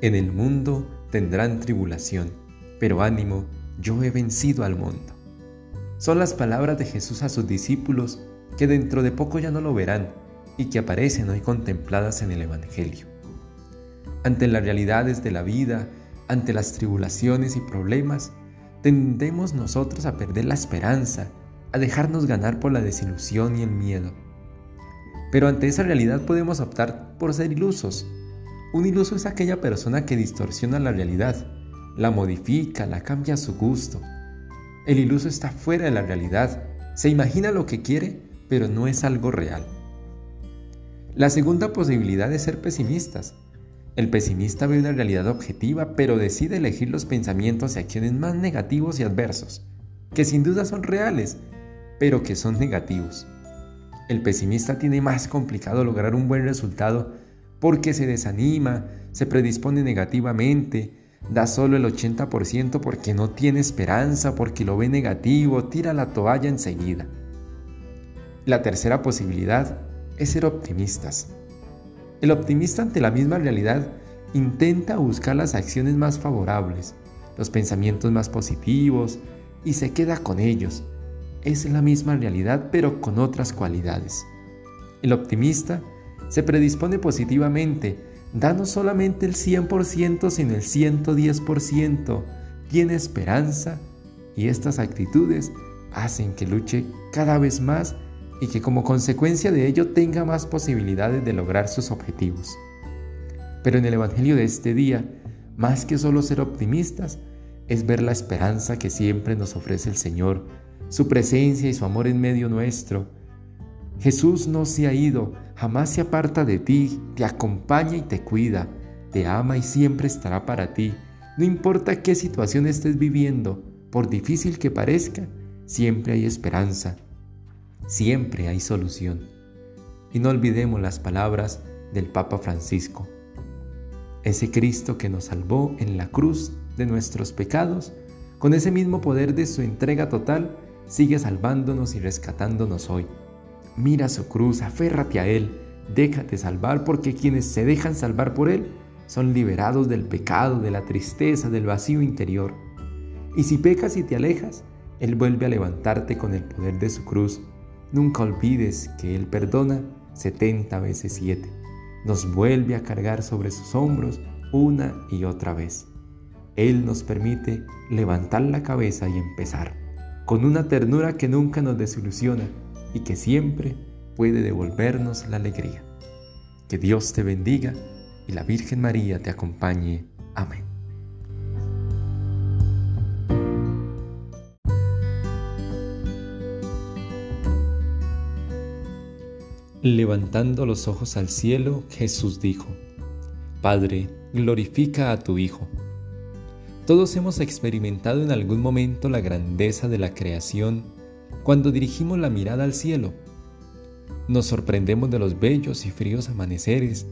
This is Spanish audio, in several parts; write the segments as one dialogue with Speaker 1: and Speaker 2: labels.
Speaker 1: En el mundo tendrán tribulación, pero ánimo, yo he vencido al mundo. Son las palabras de Jesús a sus discípulos que dentro de poco ya no lo verán y que aparecen hoy contempladas en el Evangelio. Ante las realidades de la vida, ante las tribulaciones y problemas, tendemos nosotros a perder la esperanza, a dejarnos ganar por la desilusión y el miedo. Pero ante esa realidad podemos optar por ser ilusos. Un iluso es aquella persona que distorsiona la realidad, la modifica, la cambia a su gusto. El iluso está fuera de la realidad, se imagina lo que quiere, pero no es algo real. La segunda posibilidad es ser pesimistas. El pesimista ve una realidad objetiva, pero decide elegir los pensamientos y acciones más negativos y adversos, que sin duda son reales, pero que son negativos. El pesimista tiene más complicado lograr un buen resultado porque se desanima, se predispone negativamente, da solo el 80% porque no tiene esperanza, porque lo ve negativo, tira la toalla enseguida. La tercera posibilidad es ser optimistas. El optimista ante la misma realidad intenta buscar las acciones más favorables, los pensamientos más positivos y se queda con ellos. Es la misma realidad pero con otras cualidades. El optimista se predispone positivamente, da no solamente el 100% sino el 110%, tiene esperanza y estas actitudes hacen que luche cada vez más y que como consecuencia de ello tenga más posibilidades de lograr sus objetivos. Pero en el Evangelio de este día, más que solo ser optimistas, es ver la esperanza que siempre nos ofrece el Señor, su presencia y su amor en medio nuestro. Jesús no se ha ido, jamás se aparta de ti, te acompaña y te cuida, te ama y siempre estará para ti. No importa qué situación estés viviendo, por difícil que parezca, siempre hay esperanza siempre hay solución. Y no olvidemos las palabras del Papa Francisco. Ese Cristo que nos salvó en la cruz de nuestros pecados, con ese mismo poder de su entrega total, sigue salvándonos y rescatándonos hoy. Mira su cruz, aférrate a Él, déjate salvar porque quienes se dejan salvar por Él son liberados del pecado, de la tristeza, del vacío interior. Y si pecas y te alejas, Él vuelve a levantarte con el poder de su cruz Nunca olvides que Él perdona 70 veces 7. Nos vuelve a cargar sobre sus hombros una y otra vez. Él nos permite levantar la cabeza y empezar, con una ternura que nunca nos desilusiona y que siempre puede devolvernos la alegría. Que Dios te bendiga y la Virgen María te acompañe. Amén. Levantando los ojos al cielo, Jesús dijo, Padre, glorifica a tu Hijo. Todos hemos experimentado en algún momento la grandeza de la creación cuando dirigimos la mirada al cielo. Nos sorprendemos de los bellos y fríos amaneceres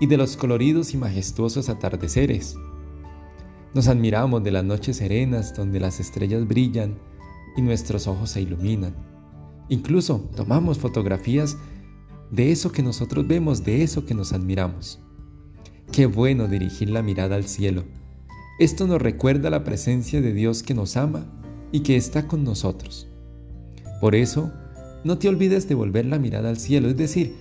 Speaker 1: y de los coloridos y majestuosos atardeceres. Nos admiramos de las noches serenas donde las estrellas brillan y nuestros ojos se iluminan. Incluso tomamos fotografías de eso que nosotros vemos, de eso que nos admiramos. Qué bueno dirigir la mirada al cielo. Esto nos recuerda la presencia de Dios que nos ama y que está con nosotros. Por eso, no te olvides de volver la mirada al cielo, es decir,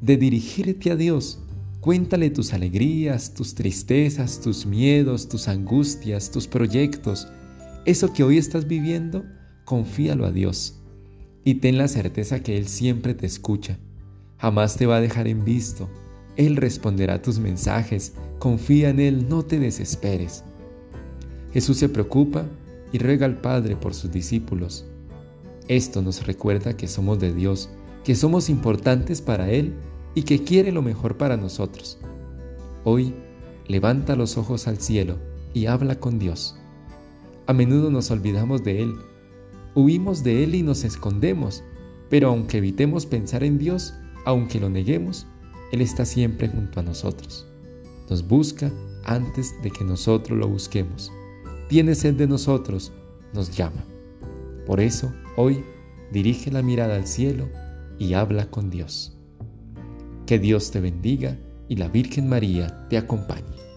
Speaker 1: de dirigirte a Dios. Cuéntale tus alegrías, tus tristezas, tus miedos, tus angustias, tus proyectos. Eso que hoy estás viviendo, confíalo a Dios y ten la certeza que Él siempre te escucha Jamás te va a dejar en visto. Él responderá tus mensajes. Confía en Él, no te desesperes. Jesús se preocupa y ruega al Padre por sus discípulos. Esto nos recuerda que somos de Dios, que somos importantes para Él y que quiere lo mejor para nosotros. Hoy, levanta los ojos al cielo y habla con Dios. A menudo nos olvidamos de Él, huimos de Él y nos escondemos, pero aunque evitemos pensar en Dios, aunque lo neguemos, Él está siempre junto a nosotros. Nos busca antes de que nosotros lo busquemos. Tiene sed de nosotros, nos llama. Por eso, hoy, dirige la mirada al cielo y habla con Dios. Que Dios te bendiga y la Virgen María te acompañe.